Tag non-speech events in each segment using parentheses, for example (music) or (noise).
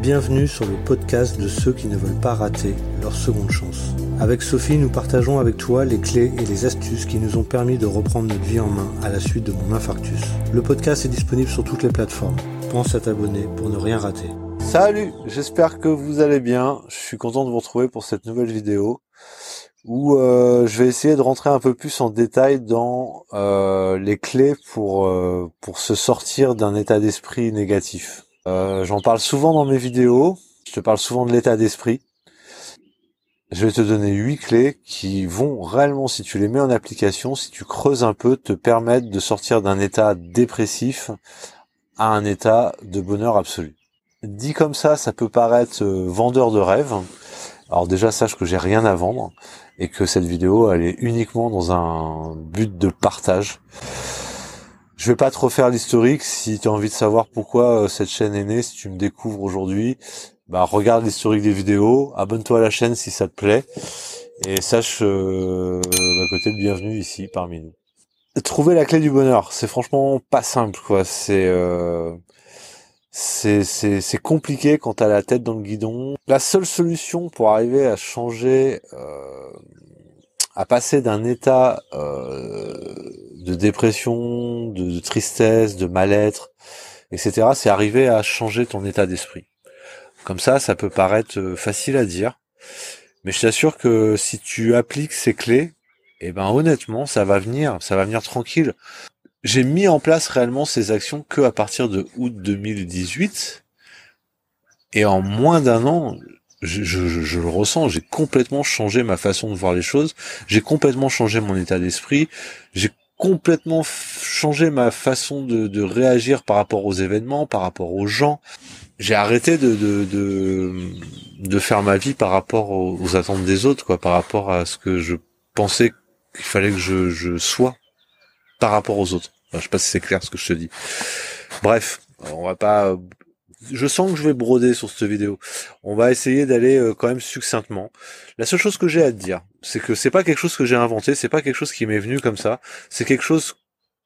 Bienvenue sur le podcast de ceux qui ne veulent pas rater leur seconde chance. Avec Sophie, nous partageons avec toi les clés et les astuces qui nous ont permis de reprendre notre vie en main à la suite de mon infarctus. Le podcast est disponible sur toutes les plateformes. Pense à t'abonner pour ne rien rater. Salut, j'espère que vous allez bien. Je suis content de vous retrouver pour cette nouvelle vidéo où euh, je vais essayer de rentrer un peu plus en détail dans euh, les clés pour euh, pour se sortir d'un état d'esprit négatif. Euh, j'en parle souvent dans mes vidéos. Je te parle souvent de l'état d'esprit. Je vais te donner huit clés qui vont réellement, si tu les mets en application, si tu creuses un peu, te permettre de sortir d'un état dépressif à un état de bonheur absolu. Dit comme ça, ça peut paraître euh, vendeur de rêve. Alors déjà, sache que j'ai rien à vendre et que cette vidéo, elle est uniquement dans un but de partage. Je vais pas te refaire l'historique. Si tu as envie de savoir pourquoi euh, cette chaîne est née, si tu me découvres aujourd'hui, bah regarde l'historique des vidéos, abonne-toi à la chaîne si ça te plaît, et sache euh, t'es le bienvenu ici parmi nous. Trouver la clé du bonheur, c'est franchement pas simple, quoi. C'est euh, c'est c'est compliqué quand t'as la tête dans le guidon. La seule solution pour arriver à changer, euh, à passer d'un état euh, de dépression, de, tristesse, de mal-être, etc. C'est arriver à changer ton état d'esprit. Comme ça, ça peut paraître euh, facile à dire, mais je t'assure que si tu appliques ces clés, eh ben honnêtement, ça va venir, ça va venir tranquille. J'ai mis en place réellement ces actions que à partir de août 2018, et en moins d'un an, je, je, le ressens, j'ai complètement changé ma façon de voir les choses, j'ai complètement changé mon état d'esprit, j'ai complètement changé ma façon de, réagir par rapport aux événements, par rapport aux gens. J'ai arrêté de, de, de, faire ma vie par rapport aux, attentes des autres, quoi, par rapport à ce que je pensais qu'il fallait que je, je sois par rapport aux autres. je sais pas si c'est clair ce que je te dis. Bref, on va pas je sens que je vais broder sur cette vidéo. On va essayer d'aller euh, quand même succinctement. La seule chose que j'ai à te dire, c'est que c'est pas quelque chose que j'ai inventé, c'est pas quelque chose qui m'est venu comme ça, c'est quelque chose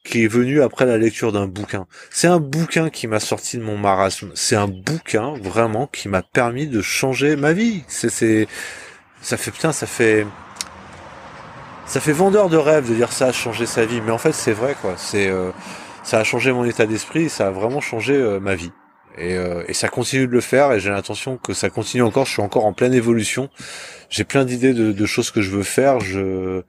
qui est venu après la lecture d'un bouquin. C'est un bouquin qui m'a sorti de mon marasme. C'est un bouquin vraiment qui m'a permis de changer ma vie. C'est, c'est, ça fait putain, ça fait, ça fait vendeur de rêve de dire ça, changer sa vie. Mais en fait, c'est vrai quoi. C'est, euh, ça a changé mon état d'esprit, ça a vraiment changé euh, ma vie. Et, euh, et, ça continue de le faire et j'ai l'intention que ça continue encore. Je suis encore en pleine évolution. J'ai plein d'idées de, de, choses que je veux faire. Je,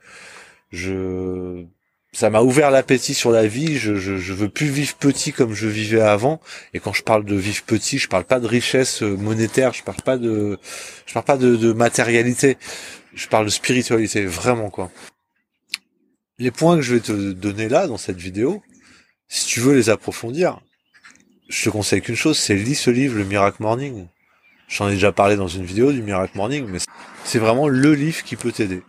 je, ça m'a ouvert l'appétit sur la vie. Je, je, je, veux plus vivre petit comme je vivais avant. Et quand je parle de vivre petit, je parle pas de richesse monétaire. Je parle pas de, je parle pas de, de matérialité. Je parle de spiritualité, vraiment quoi. Les points que je vais te donner là dans cette vidéo, si tu veux les approfondir, je te conseille qu'une chose, c'est lis ce livre, le Miracle Morning. J'en ai déjà parlé dans une vidéo du Miracle Morning, mais c'est vraiment le livre qui peut t'aider.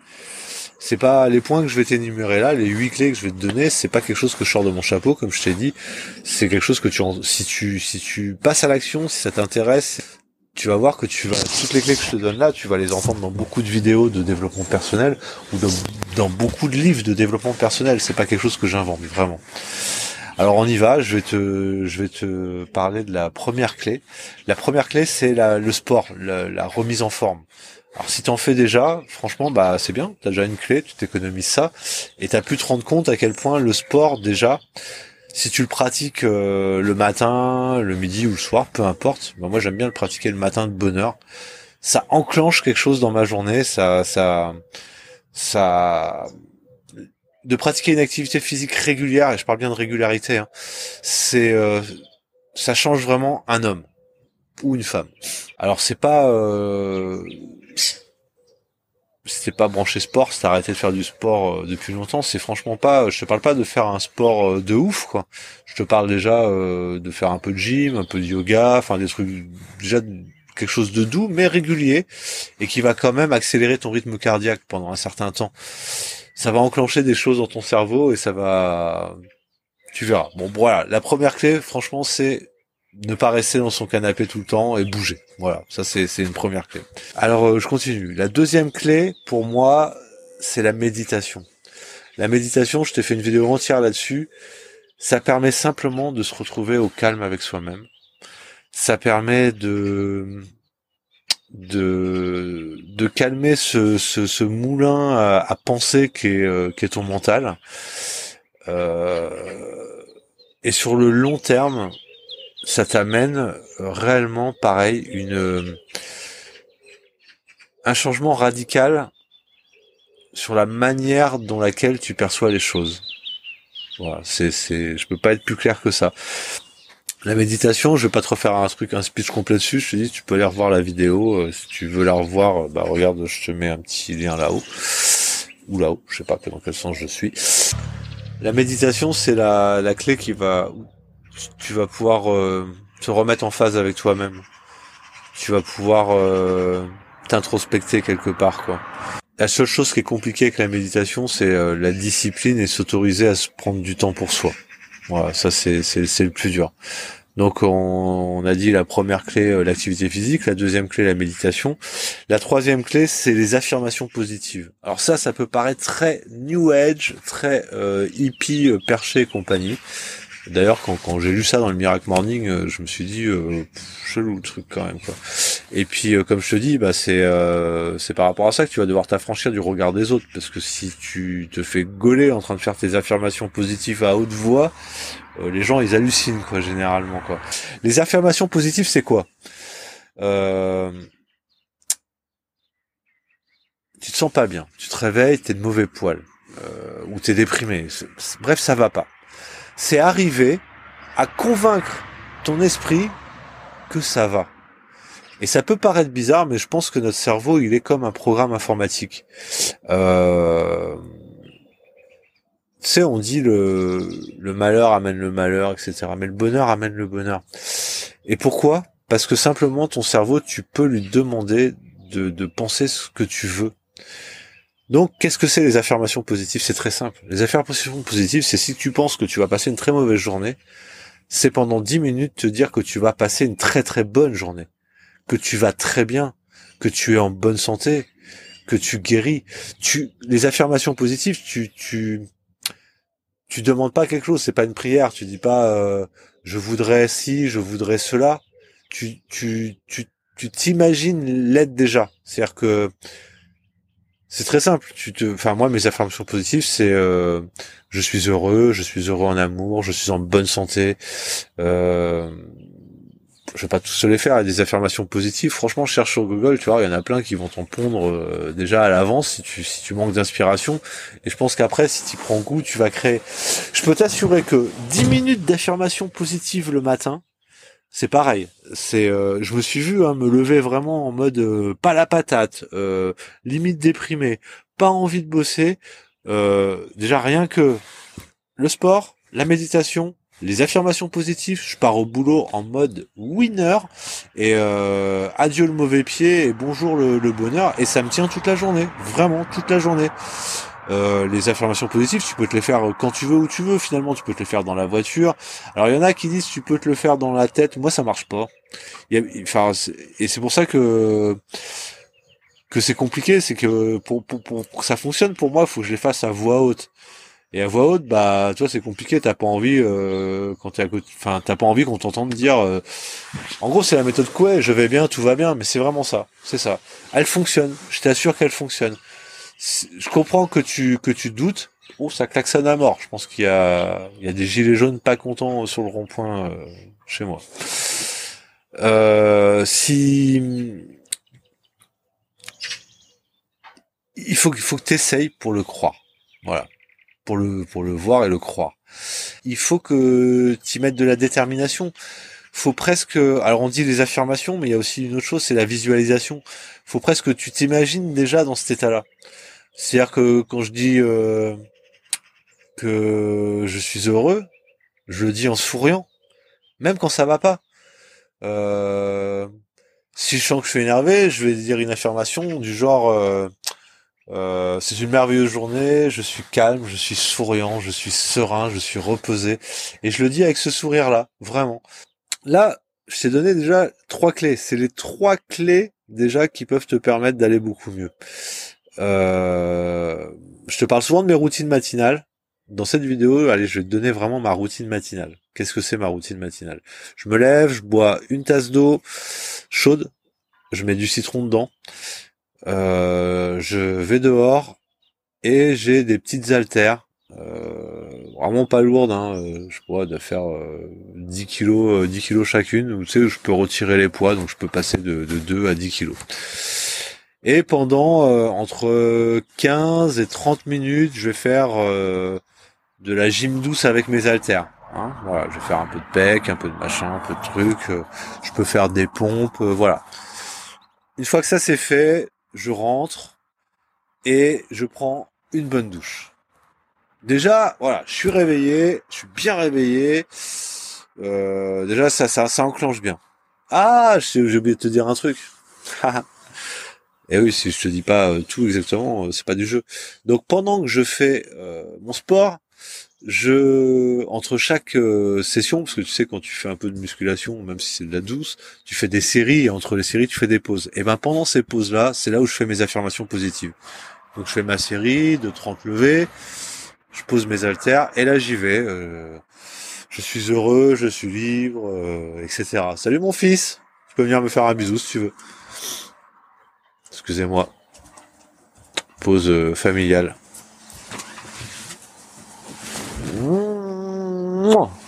C'est pas les points que je vais t'énumérer là, les huit clés que je vais te donner, c'est pas quelque chose que je sors de mon chapeau, comme je t'ai dit. C'est quelque chose que tu, si tu, si tu passes à l'action, si ça t'intéresse, tu vas voir que tu vas, toutes les clés que je te donne là, tu vas les entendre dans beaucoup de vidéos de développement personnel ou dans, dans beaucoup de livres de développement personnel. C'est pas quelque chose que j'invente, vraiment. Alors on y va, je vais te, je vais te parler de la première clé. La première clé, c'est le sport, la, remise en forme. Alors si tu en fais déjà, franchement, bah c'est bien, tu as déjà une clé, tu t'économises ça, et tu as pu te rendre compte à quel point le sport, déjà, si tu le pratiques euh, le matin, le midi ou le soir, peu importe, bah, moi j'aime bien le pratiquer le matin de bonne heure, ça enclenche quelque chose dans ma journée, ça, ça, ça, de pratiquer une activité physique régulière, et je parle bien de régularité, hein, c'est euh, ça change vraiment un homme ou une femme. Alors c'est pas euh, c'est pas branché sport, c'est arrêté de faire du sport euh, depuis longtemps, c'est franchement pas je te parle pas de faire un sport euh, de ouf quoi. Je te parle déjà de faire un peu de gym, un peu de yoga, enfin des trucs déjà quelque chose de doux mais régulier et qui va quand même accélérer ton rythme cardiaque pendant un certain temps ça va enclencher des choses dans ton cerveau et ça va, tu verras. Bon, voilà. La première clé, franchement, c'est ne pas rester dans son canapé tout le temps et bouger. Voilà. Ça, c'est, une première clé. Alors, euh, je continue. La deuxième clé, pour moi, c'est la méditation. La méditation, je t'ai fait une vidéo entière là-dessus. Ça permet simplement de se retrouver au calme avec soi-même. ça permet de de de calmer ce, ce, moulin à, penser qui est, euh, qui est ton mental. Euh, et sur le long terme, ça t'amène réellement, pareil, une un changement radical sur la manière dont laquelle tu perçois les choses. Voilà, c'est c'est, je peux pas être plus clair que ça. La méditation, je vais pas te refaire un truc, un speech complet dessus. Je te dis, tu peux aller revoir la vidéo. Euh, si tu veux la revoir, euh, bah regarde, je te mets un petit lien là-haut ou là-haut. Je sais pas dans quel sens je suis. La méditation, c'est la, la clé qui va, tu vas pouvoir euh, te remettre en phase avec toi-même. Tu vas pouvoir t'introspecter quelque part, quoi. La seule chose qui est compliquée avec la méditation, c'est la discipline et s'autoriser à se prendre du temps pour soi. Voilà, ça c'est le plus dur. Donc on, a dit la première clé euh, l'activité physique, la deuxième clé la méditation, la troisième clé c'est les affirmations positives. Alors ça ça peut paraître très new age, très euh, hippie euh, perché et compagnie. D'ailleurs, quand, quand j'ai lu ça dans le Miracle Morning, euh, je me suis dit euh, chelou le truc quand même quoi. Et puis euh, comme je te dis, bah c'est euh, par rapport à ça que tu vas devoir t'affranchir du regard des autres parce que si tu te fais gauler en train de faire tes affirmations positives à haute voix, les gens ils hallucinent quoi généralement quoi. Les affirmations positives c'est quoi? Tu te sens pas bien, tu te réveilles, t'es de mauvais poil ou t'es déprimé. Bref, ça va pas c'est arriver à convaincre ton esprit que ça va. Et ça peut paraître bizarre, mais je pense que notre cerveau, il est comme un programme informatique. Euh... Tu sais, on dit le, malheur amène le malheur, etc. Mais le bonheur amène le bonheur. Et pourquoi? Parce que simplement, ton cerveau, tu peux lui demander de, de penser ce que tu veux. Donc, qu'est-ce que c'est les affirmations positives? C'est très simple. Les affirmations positives, c'est si tu penses que tu vas passer une très mauvaise journée, c'est pendant 10 minutes te dire que tu vas passer une très très bonne journée, que tu vas très bien, que tu es en bonne santé, que tu guéris. Tu, les affirmations positives, tu, tu, tu demandes pas quelque chose. C'est pas une prière. Tu dis pas euh, je voudrais si, je voudrais cela. Tu, tu, tu, tu t'imagines l'être déjà. C'est-à-dire que c'est très simple. Tu te, enfin moi mes affirmations positives c'est euh, je suis heureux, je suis heureux en amour, je suis en bonne santé. Euh, vais pas tous les faire. Des affirmations positives. Franchement, cherche sur Google, tu vois, il y en a plein qui vont t'en pondre euh, déjà à l'avance si tu si manques d'inspiration. Et je pense qu'après, si tu prends goût, tu vas créer. Je peux t'assurer que 10 minutes d'affirmations positives le matin, c'est pareil. C'est, euh, je me suis vu hein, me lever vraiment en mode euh, pas la patate, euh, limite déprimé, pas envie de bosser. déjà rien que le sport, la méditation, les affirmations positives, je pars au boulot en mode winner et adieu le mauvais pied et bonjour le, le bonheur et ça me tient toute la journée, vraiment toute la journée. Euh, les affirmations positives, tu peux te les faire quand tu veux, où tu veux. Finalement, tu peux te les faire dans la voiture. Alors, il y en a qui disent tu peux te le faire dans la tête. Moi, ça marche pas. enfin, et c'est pour ça que que c'est compliqué. C'est que pour, pour, pour, que ça fonctionne pour moi, il faut que je les fasse à voix haute. Et à voix haute, bah, tu vois, c'est compliqué. T'as pas envie euh, quand t'es à côté. Enfin, t'as pas envie qu'on t'entende dire. Euh, en gros, c'est la méthode quoi. Je vais bien, tout va bien. Mais c'est vraiment ça. C'est ça. Elle fonctionne. Je t'assure qu'elle fonctionne je comprends que tu que tu doutes. Oh, ça klaxonne à mort. Je pense qu'il y a il y a des gilets jaunes pas contents sur le rond-point euh, chez moi. Euh, si il faut qu'il faut que tu essayes pour le croire. Voilà. Pour le pour le voir et le croire. Il faut que tu mettes de la détermination faut presque alors on dit les affirmations mais il y a aussi une autre chose c'est la visualisation faut presque que tu t'imagines déjà dans cet état là c'est-à-dire que quand je dis euh, que je suis heureux, je le dis en souriant, même quand ça va pas. Euh, si je sens que je suis énervé, je vais dire une affirmation du genre euh, c'est une merveilleuse journée, je suis calme, je suis souriant, je suis serein, je suis reposé, et je le dis avec ce sourire-là, vraiment. Là, je t'ai donné déjà trois clés. C'est les trois clés déjà qui peuvent te permettre d'aller beaucoup mieux. Euh, je te parle souvent de mes routines matinales. Dans cette vidéo, allez, je vais te donner vraiment ma routine matinale. Qu'est-ce que c'est ma routine matinale? Je me lève, je bois une tasse d'eau chaude, je mets du citron dedans, euh, je vais dehors et j'ai des petites haltères, euh, vraiment pas lourdes, hein, euh, je pourrais de faire 10 kilos, 10 kilos chacune, où tu sais, je peux retirer les poids, donc je peux passer de, de 2 à 10 kilos. Et pendant entre 15 et 30 minutes, je vais faire de la gym douce avec mes haltères. Hein, voilà, je vais faire un peu de pec, un peu de machin, un peu de trucs. je peux faire des pompes, voilà. Une fois que ça c'est fait, je rentre et je prends une bonne douche. Déjà, voilà, je suis réveillé, je suis bien réveillé. Euh, déjà, ça, ça, ça enclenche bien. Ah, j'ai oublié de te dire un truc. (laughs) et oui, si je te dis pas euh, tout exactement, euh, c'est pas du jeu. Donc pendant que je fais mon sport, je entre chaque euh, session parce que tu sais quand tu fais un peu de musculation même si c'est de la douce tu fais des séries et entre les séries tu fais des pauses. Et ben pendant ces pauses là c'est là où je fais mes affirmations positives. Donc je fais ma série de 30 levées je pose mes haltères et là j'y vais euh, je suis heureux je suis libre euh, etc salut mon fils. Tu peux venir me faire un bisou si tu veux. Excusez-moi. Pause familiale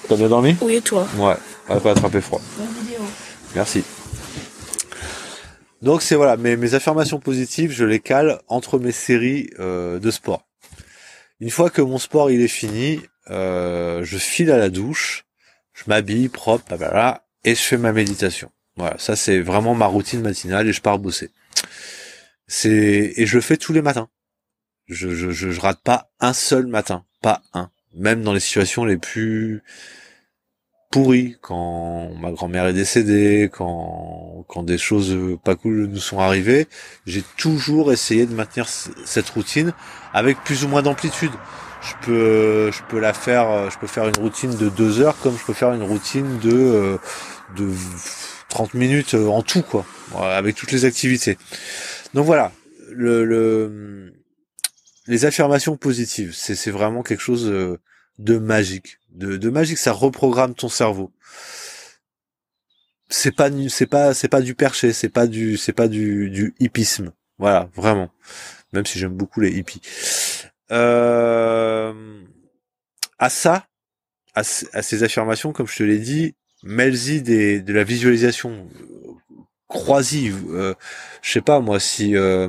T'as bien dormi? Oui, et toi? Ouais, on va pas attraper froid. Merci. Donc c'est voilà, mes, mes affirmations positives, je les cale entre mes séries euh, de sport. Une fois que mon sport il est fini, euh, je file à la douche, je m'habille propre, voilà, et je fais ma méditation. Voilà, ça c'est vraiment ma routine matinale et je pars bosser. C'est et je le fais tous les matins. Je, je, je, je rate pas un seul matin, pas un même dans les situations les plus pourries, quand ma grand-mère est décédée, quand, quand des choses pas cool nous sont arrivées, j'ai toujours essayé de maintenir cette routine avec plus ou moins d'amplitude. Je peux, je peux la faire, je peux faire une routine de deux heures comme je peux faire une routine de, euh, de 30 minutes en tout, quoi, avec toutes les activités. Donc voilà, le, le les affirmations positives, c'est vraiment quelque chose euh, de magique, de, magique. Ça reprogramme ton cerveau. C'est pas c'est pas c'est pas du perché, c'est pas du c'est pas du du hippisme. Voilà, vraiment. Même si j'aime beaucoup les hippies. Euh, à ça, à, ces affirmations, comme je te l'ai dit, mêle-y des de la visualisation. Crois-y. Euh, je sais pas moi si euh,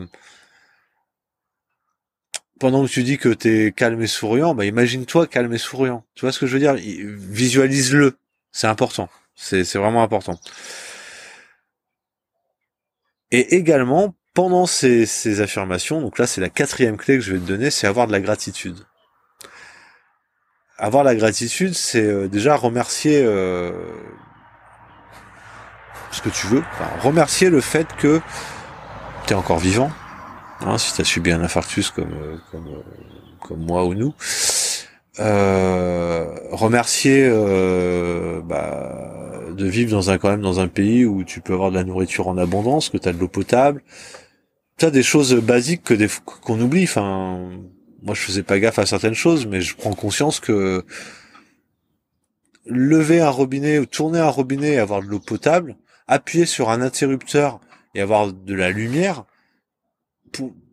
pendant que tu dis que t'es calme et souriant, bah imagine-toi calme et souriant. Tu vois ce que je veux dire? Visualise-le. C'est important. C'est vraiment important. Et également, pendant ces, affirmations, donc là c'est la quatrième clé que je vais te donner, c'est avoir de la gratitude. Avoir la gratitude, c'est euh, déjà remercier euh, ce que tu veux. Remercier le fait que tu es encore vivant, Hein, si tu as subi un infarctus comme, euh, comme, euh, comme moi ou nous. Euh, remercier euh, bah, de vivre dans un quand même dans un pays où tu peux avoir de la nourriture en abondance, que tu as de l'eau potable. Tu as des choses basiques que des qu'on oublie. Enfin, moi je faisais pas gaffe à certaines choses, mais je prends conscience que lever un robinet ou tourner un robinet et avoir de l'eau potable, appuyer sur un interrupteur et avoir de la lumière,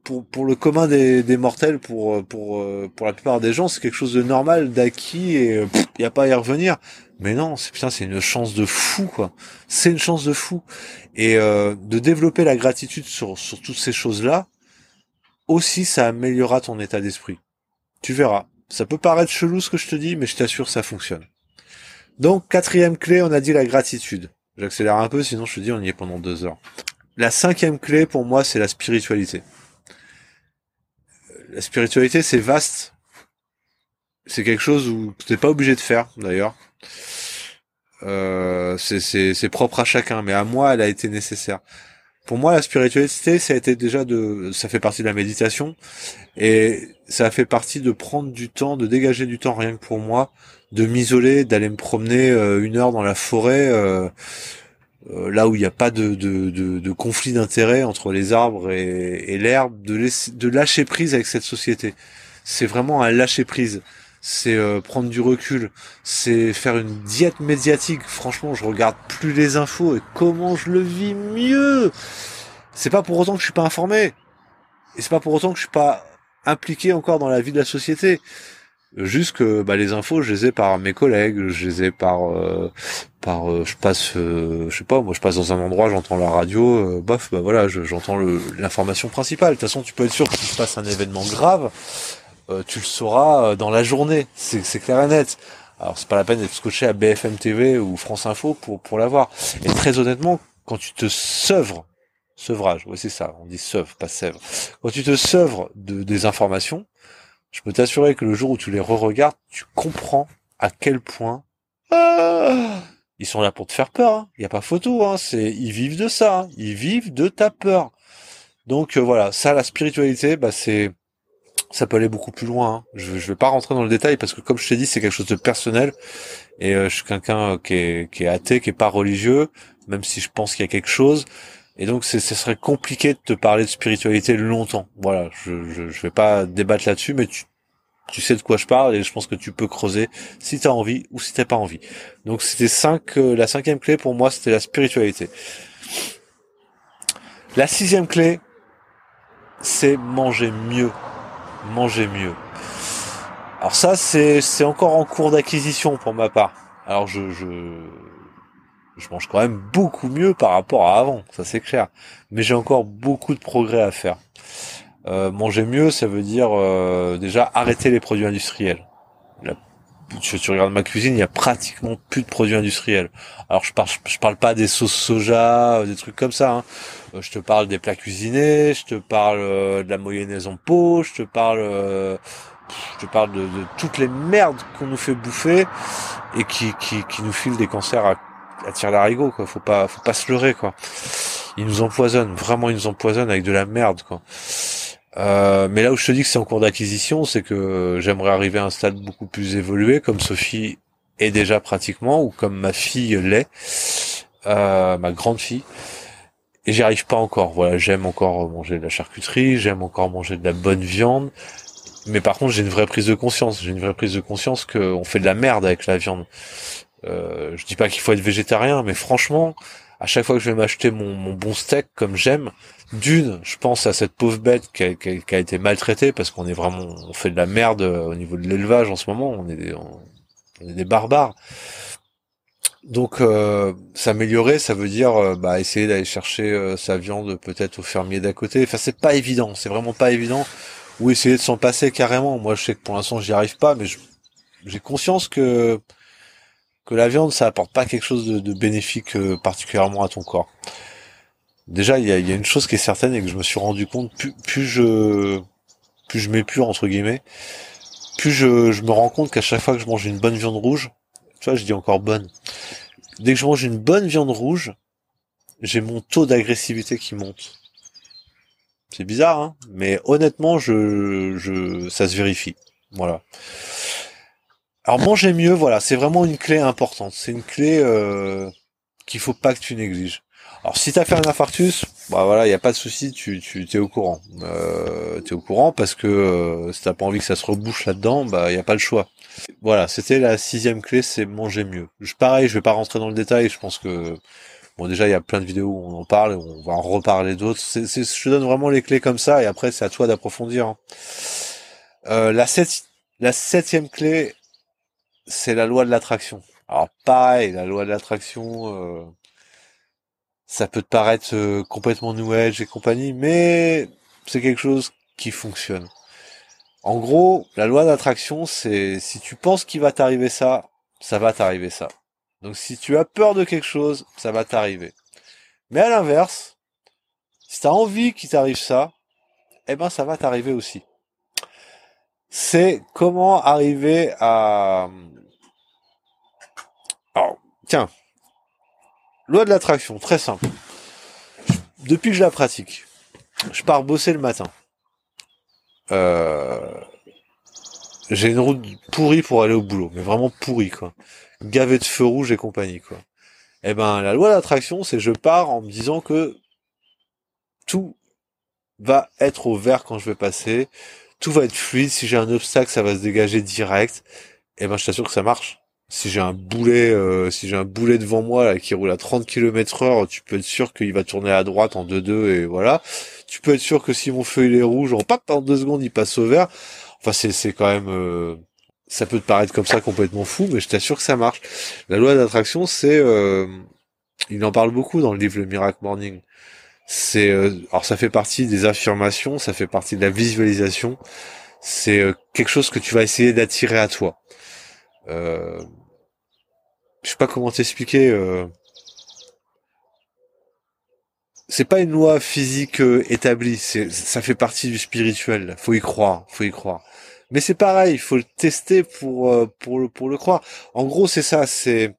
pour, le commun des, mortels, pour, pour, la plupart des gens, c'est quelque chose de normal, d'acquis, et il n'y a pas à y revenir. Mais non, c'est putain, c'est une chance de fou, quoi. C'est une chance de fou. Et euh, de développer la gratitude sur, sur toutes ces choses-là, aussi, ça améliorera ton état d'esprit. Tu verras. Ça peut paraître chelou ce que je te dis, mais je t'assure, ça fonctionne. Donc, quatrième clé, on a dit la gratitude. J'accélère un peu, sinon je te dis, on y est pendant deux heures. La cinquième clé pour moi, c'est la spiritualité. La spiritualité, c'est vaste. C'est quelque chose où tu n'es pas obligé de faire, d'ailleurs. Euh, c'est propre à chacun, mais à moi, elle a été nécessaire. Pour moi, la spiritualité, ça a été déjà de, ça fait partie de la méditation, et ça a fait partie de prendre du temps, de dégager du temps rien que pour moi, de m'isoler, d'aller me promener euh, une heure dans la forêt. Euh, là où il n'y a pas de, conflit d'intérêt entre les arbres et, l'herbe, de, de lâcher prise avec cette société. C'est vraiment un lâcher prise. c'est euh, prendre du recul, c'est faire une diète médiatique. Franchement, je regarde plus les infos et comment je le vis mieux. C'est pas pour autant que je suis pas informé. Et c'est pas pour autant que je suis pas impliqué encore dans la vie de la société. Juste que bah, les infos, je les ai par mes collègues, je les ai par euh, par euh, je passe je sais pas, moi je passe dans un endroit, j'entends la radio, bof, bah voilà, j'entends l'information principale. De toute façon, tu peux être sûr que si se passe un événement grave, euh, tu le sauras euh, dans la journée. C'est clair et net. Alors c'est pas la peine d'être scotché à BFM TV ou France Info pour pour l'avoir. Et très honnêtement, quand tu te sevres, sevrage, oui c'est ça, on dit sevre, pas sèvre. Quand tu te sevres de des informations, je peux t'assurer que le jour où tu les re-regardes, tu comprends à quel point ah, ils sont là pour te faire peur. Il hein. n'y a pas photo. Hein. C'est ils vivent de ça. Hein. Ils vivent de ta peur. Donc euh, voilà, ça la spiritualité, bah c'est ça peut aller beaucoup plus loin. Hein. Je, je vais pas rentrer dans le détail parce que comme je t'ai dit, c'est quelque chose de personnel. Et euh, je suis quelqu'un qui est, qui est athée, qui est pas religieux, même si je pense qu'il y a quelque chose. Et donc, ce serait compliqué de te parler de spiritualité longtemps. Voilà, je, je, je vais pas débattre là-dessus, mais tu, sais de quoi je parle et je pense que tu peux creuser si tu as envie ou si t'as pas envie. Donc, c'était cinq. Euh, la cinquième clé pour moi, c'était la spiritualité. La sixième clé, c'est manger mieux manger mieux. Alors ça, c'est c'est encore en cours d'acquisition pour ma part. Alors je, je je mange quand même beaucoup mieux par rapport à avant, ça c'est clair. Mais j'ai encore beaucoup de progrès à faire. Euh, manger mieux, ça veut dire euh, déjà arrêter les produits industriels. tu, tu, regardes ma cuisine, il y a pratiquement plus de produits industriels. Alors je parle, je parle pas des sauces soja, des trucs comme ça. Hein. Euh, je te parle des plats cuisinés, je te parle euh, de la mayonnaise en pot, je te parle, euh, je te parle de, toutes les merdes qu'on nous fait bouffer et qui, qui, qui nous filent des cancers à, à tir d'arigot quoi. Faut pas, faut pas se leurrer quoi. Ils nous empoisonnent, vraiment ils nous empoisonnent avec de la merde quoi. Euh, mais là où je te dis que c'est en cours d'acquisition, c'est que j'aimerais arriver à un stade beaucoup plus évolué, comme Sophie est déjà pratiquement, ou comme ma fille l'est, euh, ma grande fille et j'y arrive pas encore. Voilà, j'aime encore manger de la charcuterie, j'aime encore manger de la bonne viande, mais par contre j'ai une vraie prise de conscience. J'ai une vraie prise de conscience qu'on fait de la merde avec la viande. Euh, je dis pas qu'il faut être végétarien, mais franchement, à chaque fois que je vais m'acheter mon, bon steak comme j'aime, d'une, je pense à cette pauvre bête qui a, été maltraitée parce qu'on est vraiment, on fait de la merde au niveau de l'élevage en ce moment. On est des, on est des barbares. Donc euh, s'améliorer, ça veut dire euh, bah, essayer d'aller chercher euh, sa viande peut-être au fermier d'à côté. Enfin c'est pas évident, c'est vraiment pas évident. Ou essayer de s'en passer carrément. Moi je sais que pour l'instant j'y arrive pas, mais j'ai conscience que que la viande ça apporte pas quelque chose de, bénéfique particulièrement à ton corps. Déjà il y a, une chose qui est certaine et que je me suis rendu compte plus, je plus je m'épure entre guillemets, plus je, me rends compte qu'à chaque fois que je mange une bonne viande rouge, tu vois, je dis encore bonne. Dès que je mange une bonne viande rouge, j'ai mon taux d'agressivité qui monte. C'est bizarre, hein mais honnêtement, je, ça se vérifie. Voilà. Alors manger mieux, voilà, c'est vraiment une clé importante. C'est une clé euh, qu'il faut pas que tu négliges. Alors si t'as fait un infarctus, bah voilà, il y a pas de souci, tu tu t'es au courant. Euh, t'es au courant parce que euh, si t'as pas envie que ça se rebouche là-dedans, bah il y a pas le choix. Voilà, c'était la sixième clé, c'est manger mieux. Je, pareil, je vais pas rentrer dans le détail. Je pense que bon déjà il y a plein de vidéos où on en parle, on va en reparler d'autres. Je te donne vraiment les clés comme ça et après c'est à toi d'approfondir. Hein. Euh, la septième clé, c'est la loi de l'attraction. Alors pareil, la loi de l'attraction, euh, ça peut te paraître euh, complètement new age et compagnie, mais c'est quelque chose qui fonctionne. En gros, la loi d'attraction, c'est si tu penses qu'il va t'arriver ça, ça va t'arriver ça. Donc si tu as peur de quelque chose, ça va t'arriver. Mais à l'inverse, si tu envie qu'il t'arrive ça, eh ben ça va t'arriver aussi. C'est comment arriver à... Tiens, loi de l'attraction, très simple. Depuis que je la pratique, je pars bosser le matin. Euh, j'ai une route pourrie pour aller au boulot, mais vraiment pourrie quoi. Gavé de feux rouges et compagnie quoi. Eh ben la loi d'attraction, c'est je pars en me disant que tout va être au vert quand je vais passer, tout va être fluide. Si j'ai un obstacle, ça va se dégager direct. Et ben, je t'assure que ça marche. Si j'ai un boulet, euh, si j'ai un boulet devant moi là, qui roule à 30 km heure, tu peux être sûr qu'il va tourner à droite en 2-2 et voilà. Tu peux être sûr que si mon feu il est rouge, en pas en deux secondes, il passe au vert. Enfin, c'est c'est quand même, euh, ça peut te paraître comme ça complètement fou, mais je t'assure que ça marche. La loi d'attraction, c'est, euh, il en parle beaucoup dans le livre Le Miracle Morning. C'est, alors ça fait partie des affirmations, ça fait partie de la visualisation. C'est quelque chose que tu vas essayer d'attirer à toi. Euh, je sais pas comment t'expliquer. Euh, c'est pas une loi physique euh, établie. Ça fait partie du spirituel. Faut y croire. Faut y croire. Mais c'est pareil. Il faut le tester pour euh, pour le pour le croire. En gros, c'est ça. C'est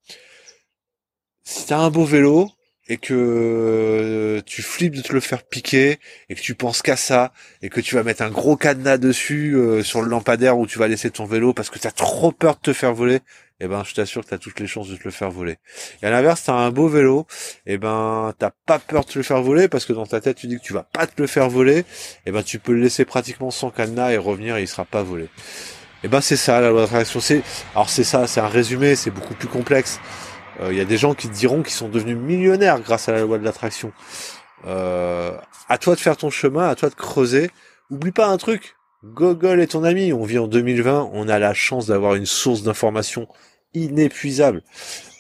si t'as un beau vélo, et que euh, tu flippes de te le faire piquer et que tu penses qu'à ça et que tu vas mettre un gros cadenas dessus sur le lampadaire où tu vas laisser ton vélo parce que tu as trop peur de te faire voler, eh ben je t'assure que tu as toutes les chances de te le faire voler. Et à l'inverse, tu as un beau vélo, eh ben t'as pas peur de te le faire voler parce que dans ta tête tu dis que tu vas pas te le faire voler, eh ben tu peux le laisser pratiquement sans cadenas et revenir et il sera pas volé. Eh ben c'est ça la loi d'attraction. C'est alors c'est ça, c'est un résumé, c'est beaucoup plus complexe. Il euh, y a des gens qui te diront qu'ils sont devenus millionnaires grâce à la loi de l'attraction. Euh, à toi de faire ton chemin, à toi de creuser. Oublie pas un truc. Google est ton ami. On vit en 2020. On a la chance d'avoir une source d'information inépuisable.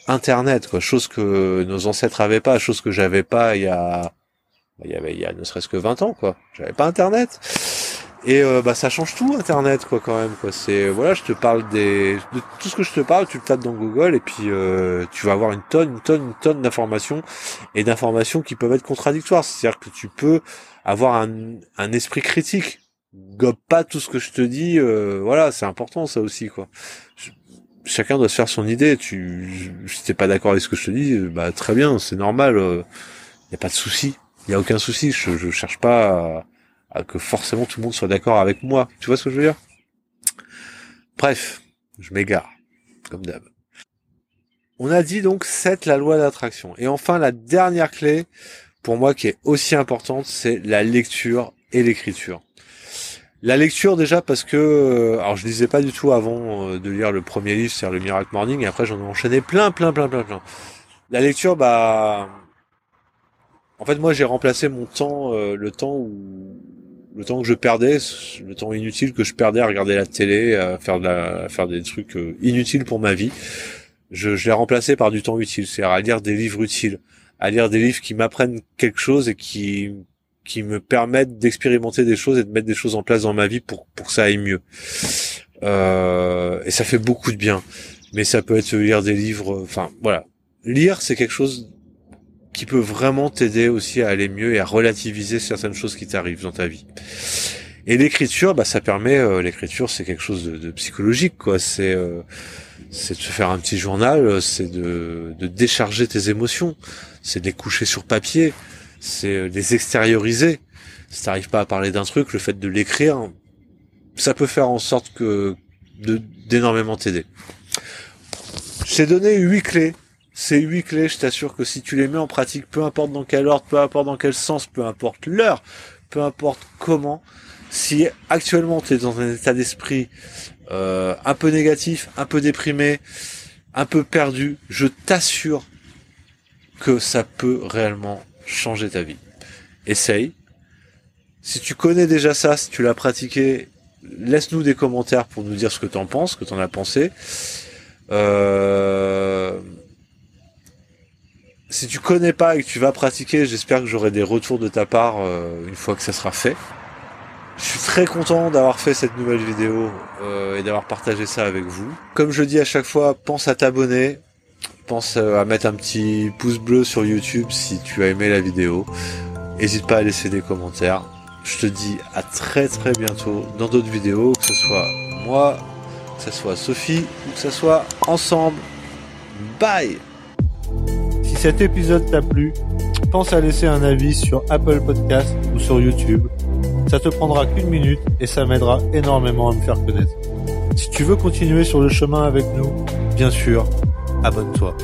Internet, quoi. Chose que nos ancêtres avaient pas, chose que j'avais pas il y a, il y avait, il y a ne serait-ce que 20 ans, quoi. J'avais pas Internet. Et euh, bah ça change tout Internet quoi quand même quoi. C'est voilà, je te parle des de tout ce que je te parle, tu le tapes dans Google et puis euh, tu vas avoir une tonne, une tonne, une tonne d'informations et d'informations qui peuvent être contradictoires. C'est-à-dire que tu peux avoir un, un esprit critique. Gobe pas tout ce que je te dis. Euh, voilà, c'est important ça aussi quoi. chacun doit se faire son idée. Tu, si t'es pas d'accord avec ce que je te dis, bah très bien, c'est normal. Il y a pas de souci. Il y a aucun souci. Je, je cherche pas. À, que forcément tout le monde soit d'accord avec moi. Tu vois ce que je veux dire? Bref, je m'égare, comme d'hab. On a dit donc 7 la loi d'attraction. Et enfin, la dernière clé, pour moi qui est aussi importante, c'est la lecture et l'écriture. La lecture déjà parce que, euh, alors je lisais pas du tout avant euh, de lire le premier livre, c'est le Miracle Morning, et après j'en ai enchaîné plein, plein, plein, plein, plein. La lecture, bah, en fait moi j'ai remplacé mon temps, euh, le temps où le temps que je perdais, le temps inutile que je perdais à regarder la télé, à faire de la, à faire des trucs euh, inutiles pour ma vie, je, je l'ai remplacé par du temps utile, c'est-à-dire à lire des livres utiles, à lire des livres qui m'apprennent quelque chose et qui qui me permettent d'expérimenter des choses et de mettre des choses en place dans ma vie pour pour que ça aille mieux. Euh, et ça fait beaucoup de bien. Mais ça peut être lire des livres, enfin voilà. Lire, c'est quelque chose qui peut vraiment t'aider aussi à aller mieux et à relativiser certaines choses qui t'arrivent dans ta vie. Et l'écriture, bah ça permet, euh, l'écriture c'est quelque chose de, psychologique quoi. C'est euh, c'est de se faire un petit journal, c'est de, de décharger tes émotions, c'est de les coucher sur papier, c'est euh, les extérioriser. Si t'arrives pas à parler d'un truc, le fait de l'écrire, ça peut faire en sorte que d'énormément t'aider. Je t'ai donné huit clés ces huit clés, je t'assure que si tu les mets en pratique, peu importe dans quel ordre, peu importe dans quel sens, peu importe l'heure, peu importe comment, si actuellement tu es dans un état d'esprit euh, un peu négatif, un peu déprimé, un peu perdu, je t'assure que ça peut réellement changer ta vie. Essaye. Si tu connais déjà ça, si tu l'as pratiqué, laisse-nous des commentaires pour nous dire ce que tu en penses, ce que tu en as pensé. Euh si tu connais pas et que tu vas pratiquer, j'espère que j'aurai des retours de ta part euh, une fois que ça sera fait. Je suis très content d'avoir fait cette nouvelle vidéo euh, et d'avoir partagé ça avec vous. Comme je dis à chaque fois, pense à t'abonner, pense euh, à mettre un petit pouce bleu sur YouTube si tu as aimé la vidéo. N'hésite pas à laisser des commentaires. Je te dis à très très bientôt dans d'autres vidéos, que ce soit moi, que ce soit Sophie ou que ce soit ensemble. Bye si cet épisode t'a plu, pense à laisser un avis sur Apple Podcast ou sur YouTube. Ça te prendra qu'une minute et ça m'aidera énormément à me faire connaître. Si tu veux continuer sur le chemin avec nous, bien sûr, abonne-toi.